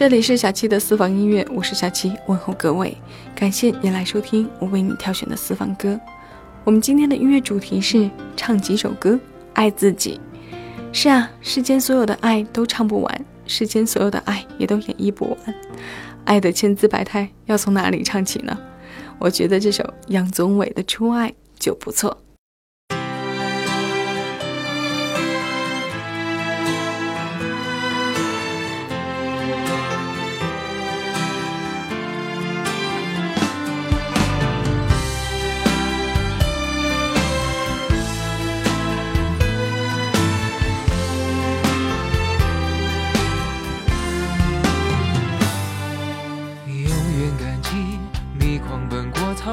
这里是小七的私房音乐，我是小七，问候各位，感谢你来收听我为你挑选的私房歌。我们今天的音乐主题是唱几首歌，爱自己。是啊，世间所有的爱都唱不完，世间所有的爱也都演绎不完。爱的千姿百态，要从哪里唱起呢？我觉得这首杨宗纬的《初爱》就不错。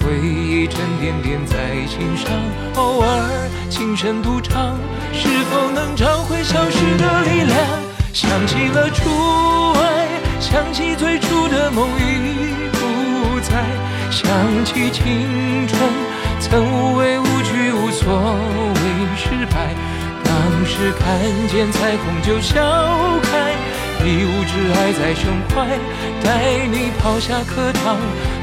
回忆沉甸甸在心上，偶尔轻声独唱，是否能找回消失的力量？想起了初爱，想起最初的梦已不在，想起青春曾无畏无惧，无所谓失败。当时看见彩虹就笑开，一无挚爱在胸怀，带你跑下课堂。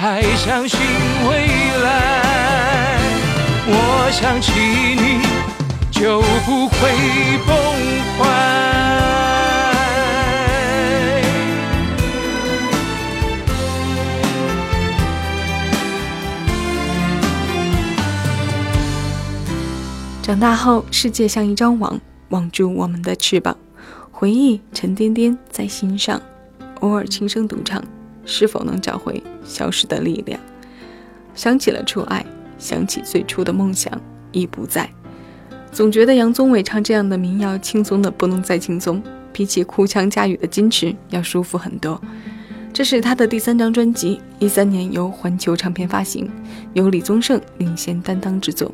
还相信未来，我想起你就不会崩坏。长大后，世界像一张网，网住我们的翅膀，回忆沉甸甸在心上，偶尔轻声独唱。是否能找回消失的力量？想起了初爱，想起最初的梦想已不在。总觉得杨宗纬唱这样的民谣，轻松的不能再轻松，比起哭腔驾驭的矜持要舒服很多。这是他的第三张专辑，一三年由环球唱片发行，由李宗盛领衔担当制作。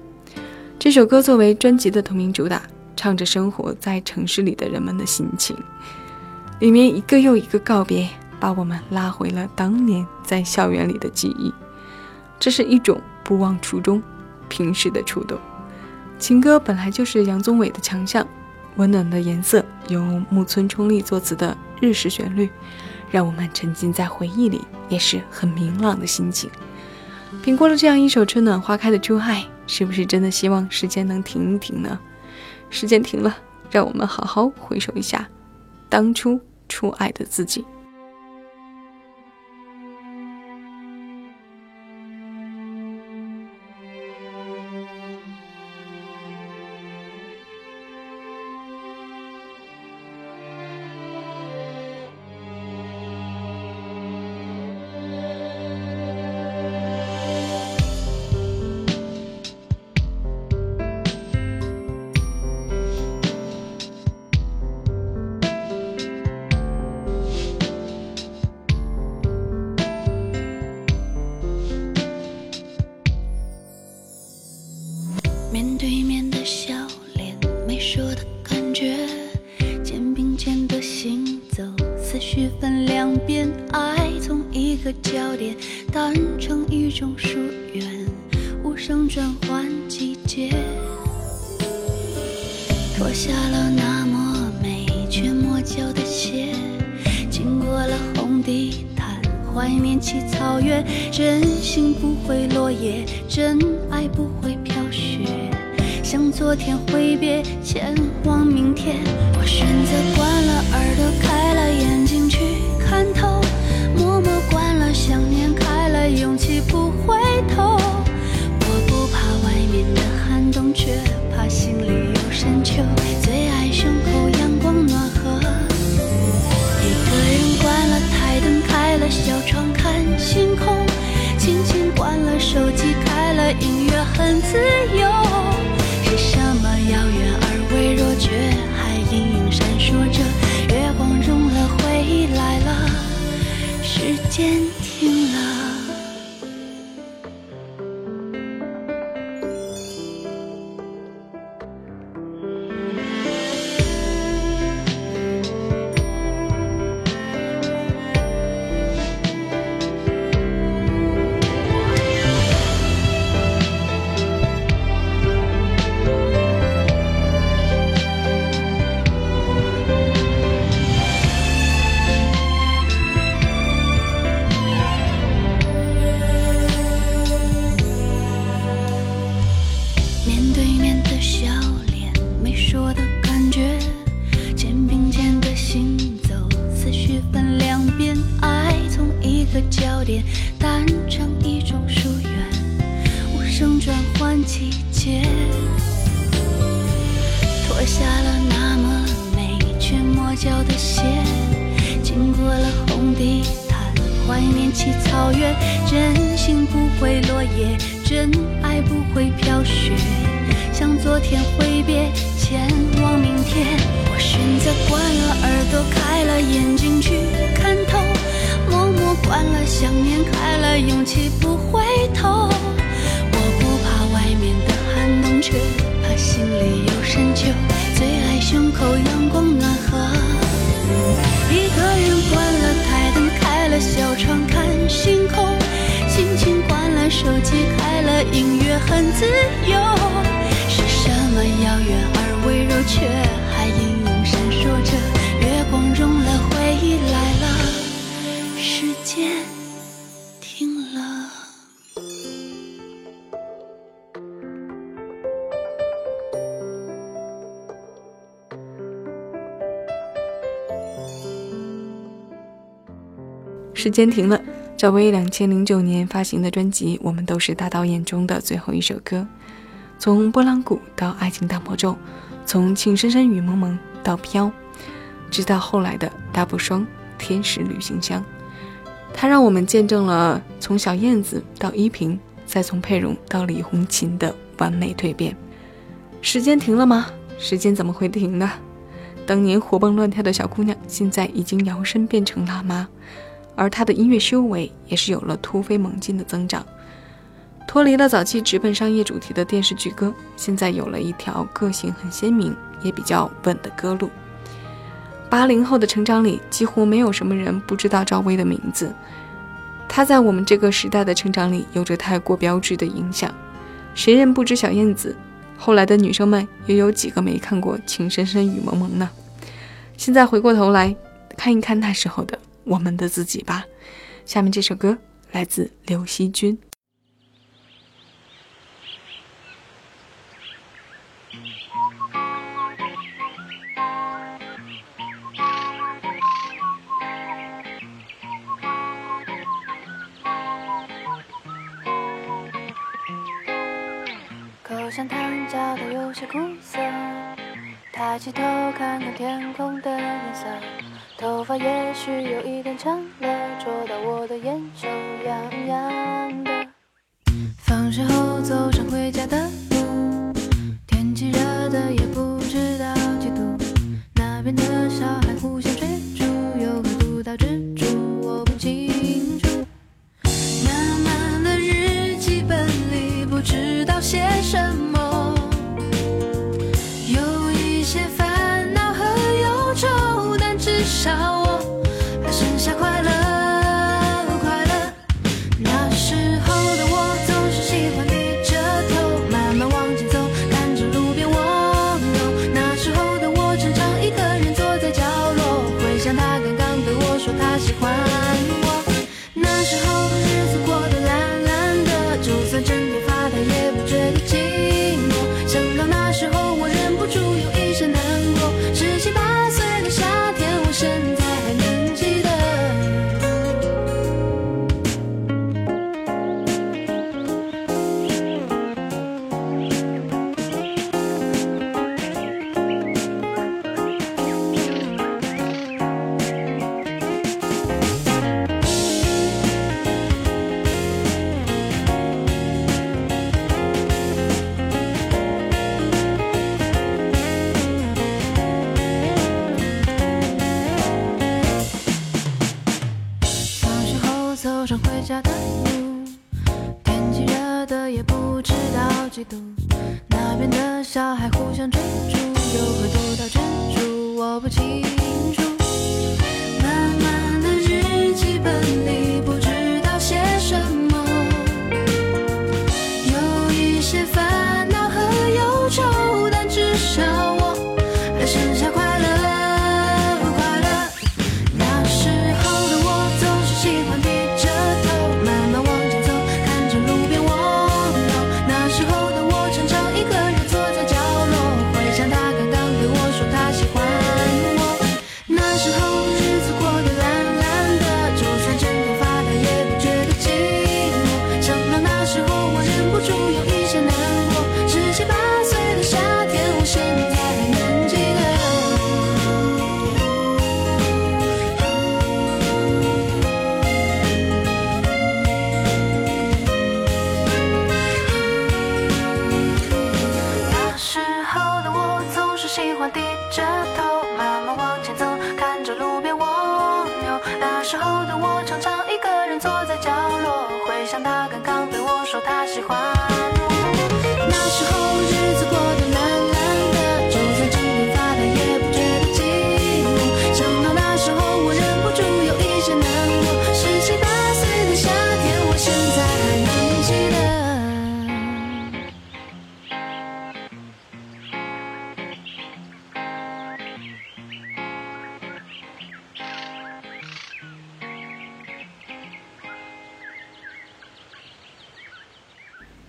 这首歌作为专辑的同名主打，唱着生活在城市里的人们的心情，里面一个又一个告别。把我们拉回了当年在校园里的记忆，这是一种不忘初衷、平时的触动。情歌本来就是杨宗纬的强项，温暖的颜色，由木村冲利作词的日式旋律，让我们沉浸在回忆里，也是很明朗的心情。品过了这样一首春暖花开的初爱，是不是真的希望时间能停一停呢？时间停了，让我们好好回首一下当初初爱的自己。草原，真心不会落叶，真爱不会飘雪。向昨天挥别，前往明天。我选择关了耳朵，开了眼睛去看透，默默关了想念，开了勇气不回头。我不怕外面的寒冬，却怕心里有深秋。最爱胸口了小窗看星空，轻轻关了手机，开了音乐很自由。是什么遥远而微弱，却还隐隐闪烁着。月光融了，回忆来了，时间关了耳朵，开了眼睛去看透。默默关了想念，开了勇气不回头。我不怕外面的寒冬，却怕心里有深秋。最爱胸口阳光暖和。一个人关了台灯，开了小窗看星空，轻轻关了手机，开了音乐很自由。是什么遥远而微弱，却着？月光融了，回忆来了，时间。时间停了。赵薇两千零九年发行的专辑《我们都是大导演》中的最后一首歌，从波浪鼓到爱情大魔咒，从情深深雨蒙蒙到飘，直到后来的大不双天使旅行箱，它让我们见证了从小燕子到依萍，再从佩蓉到李红琴的完美蜕变。时间停了吗？时间怎么会停呢？当年活蹦乱跳的小姑娘，现在已经摇身变成辣妈。而她的音乐修为也是有了突飞猛进的增长，脱离了早期直奔商业主题的电视剧歌，现在有了一条个性很鲜明也比较稳的歌路。八零后的成长里，几乎没有什么人不知道赵薇的名字，她在我们这个时代的成长里有着太过标志的影响。谁人不知小燕子？后来的女生们又有几个没看过《情深深雨蒙蒙》呢？现在回过头来看一看那时候的我们的自己吧。下面这首歌来自刘惜君。些苦涩，抬起头看看天空的颜色，头发也许有一点长了，戳到我的眼，球痒痒的。放学后走上回家的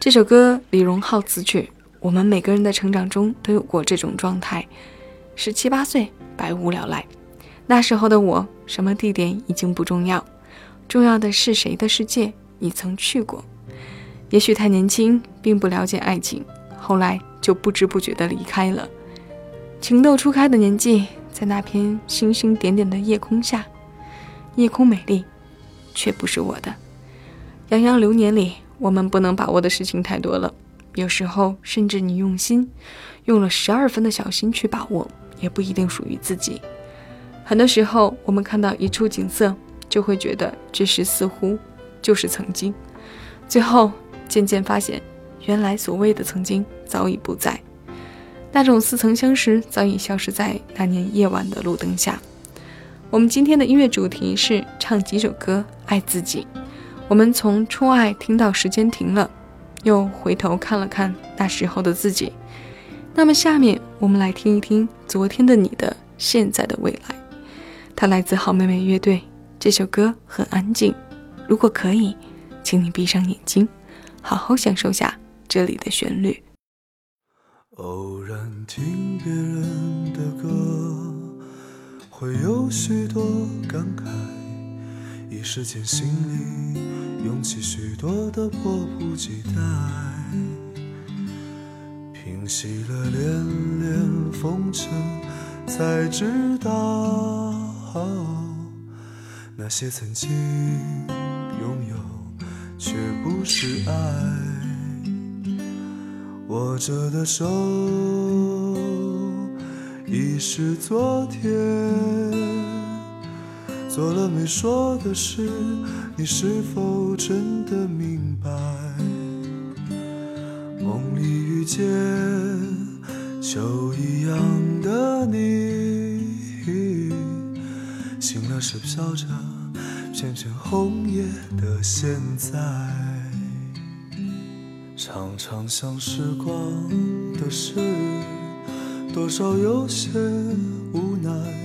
这首歌李荣浩词曲，我们每个人的成长中都有过这种状态。十七八岁，百无聊赖。那时候的我，什么地点已经不重要，重要的是谁的世界你曾去过。也许太年轻，并不了解爱情，后来就不知不觉地离开了。情窦初开的年纪，在那片星星点点的夜空下，夜空美丽，却不是我的。洋洋流年里，我们不能把握的事情太多了，有时候甚至你用心，用了十二分的小心去把握，也不一定属于自己。很多时候，我们看到一处景色，就会觉得这时似乎就是曾经，最后渐渐发现，原来所谓的曾经早已不在，那种似曾相识早已消失在那年夜晚的路灯下。我们今天的音乐主题是唱几首歌爱自己。我们从初爱听到时间停了，又回头看了看那时候的自己，那么下面我们来听一听昨天的你的现在的未来，它来自好妹妹乐队。这首歌很安静，如果可以，请你闭上眼睛，好好享受下这里的旋律。偶然听别人的歌，会有许多感慨，一时间心里涌起许多的迫不及待。平息了连连风尘，才知道那些曾经拥有，却不是爱。握着的手，已是昨天。做了没说的事，你是否真的明白？梦里遇见秋一样的你，醒了是飘着片片红叶的现在，常常想时光的事，多少有些无奈。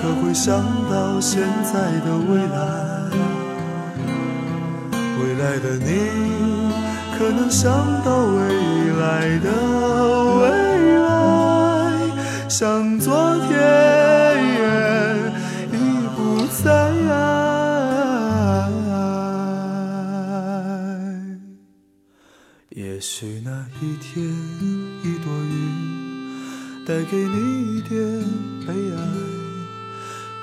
可会想到现在的未来？未来的你，可能想到未来的未来，像昨天已不在。也许那一天，一朵云带给你一点悲哀；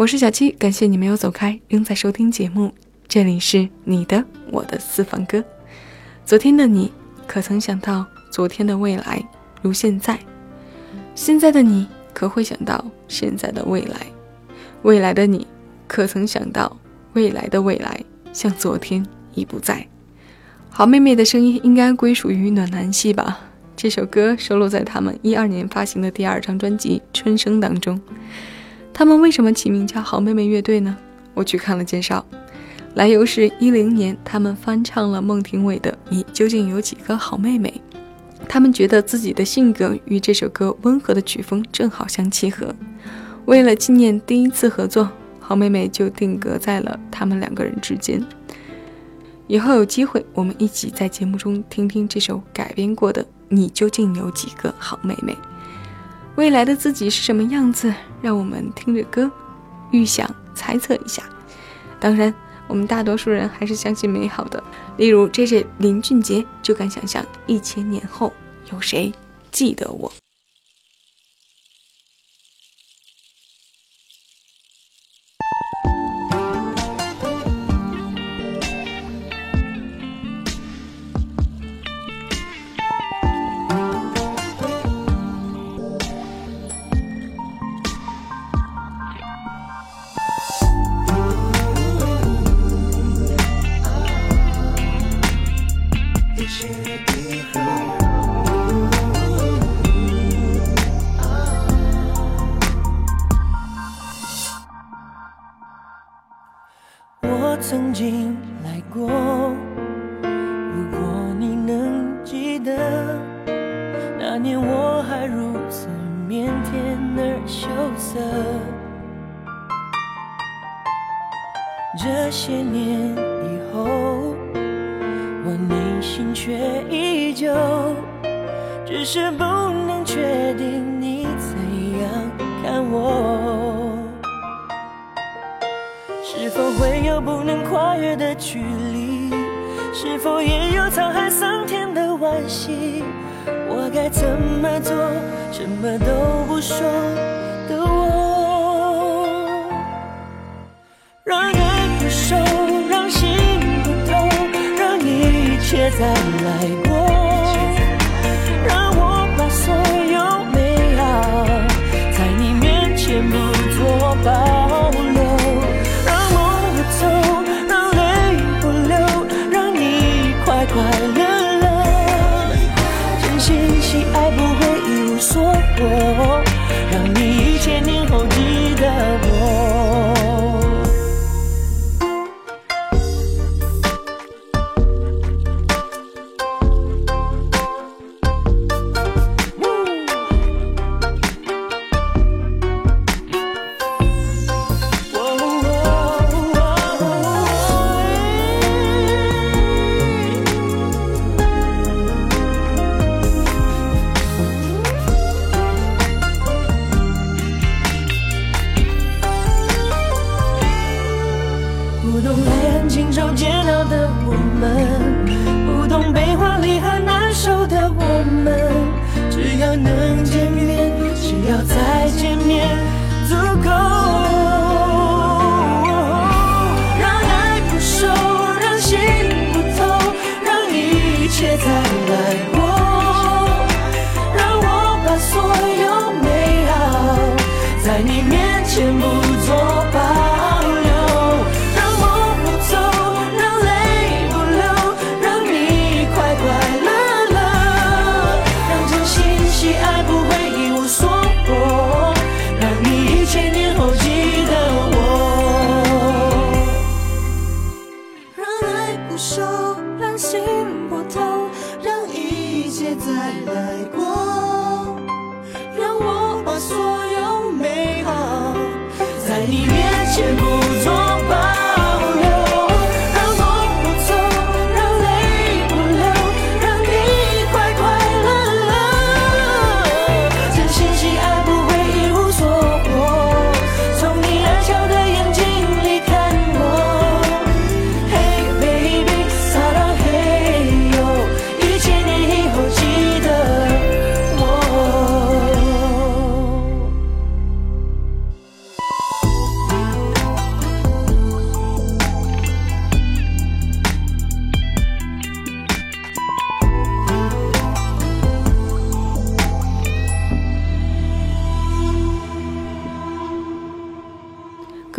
我是小七，感谢你没有走开，仍在收听节目。这里是你的我的私房歌。昨天的你，可曾想到昨天的未来如现在？现在的你，可会想到现在的未来？未来的你，可曾想到未来的未来像昨天已不在？好妹妹的声音应该归属于暖男系吧？这首歌收录在他们一二年发行的第二张专辑《春生》当中。他们为什么起名叫好妹妹乐队呢？我去看了介绍，来由是一零年，他们翻唱了孟庭苇的《你究竟有几个好妹妹》，他们觉得自己的性格与这首歌温和的曲风正好相契合。为了纪念第一次合作，好妹妹就定格在了他们两个人之间。以后有机会，我们一起在节目中听听这首改编过的《你究竟有几个好妹妹》。未来的自己是什么样子？让我们听着歌，预想、猜测一下。当然，我们大多数人还是相信美好的。例如，J J 林俊杰就敢想象一千年后有谁记得我。这些年以后，我内心却依旧，只是不能确定你怎样看我。是否会有不能跨越的距离？是否也有沧海桑田的惋惜？我该怎么做？什么都不说的我，再来过，让我把所有美好在你面前不做保留。让梦不走，让泪不流，让你快快乐乐，真心喜爱不会一无所获，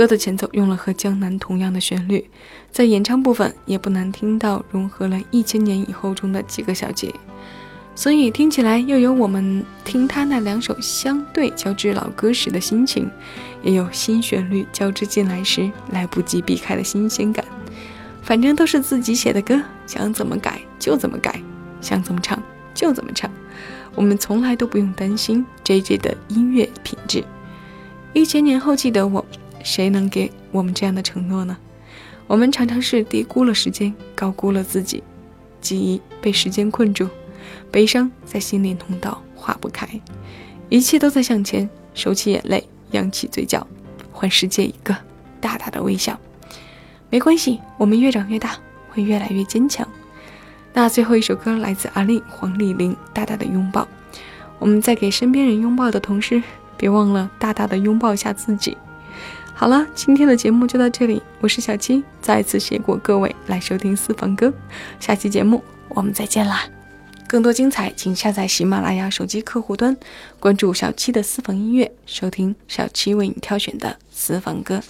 歌的前奏用了和江南同样的旋律在演唱部分也不难听到融合了一千年以后中的几个小节。所以听起来又有我们听他那两首相对较之老歌时的心情也有新旋律交织进来时来不及避开的新鲜感。反正都是自己写的歌想怎么改就怎么改想怎么唱就怎么唱。我们从来都不用担心 jj 的音乐品质。一千年后记得我谁能给我们这样的承诺呢？我们常常是低估了时间，高估了自己，记忆被时间困住，悲伤在心灵通道化不开。一切都在向前，收起眼泪，扬起嘴角，还世界一个大大的微笑。没关系，我们越长越大，会越来越坚强。那最后一首歌来自阿丽、黄丽玲，大大的拥抱。我们在给身边人拥抱的同时，别忘了大大的拥抱一下自己。好了，今天的节目就到这里，我是小七，再次谢过各位来收听私房歌，下期节目我们再见啦。更多精彩，请下载喜马拉雅手机客户端，关注小七的私房音乐，收听小七为你挑选的私房歌。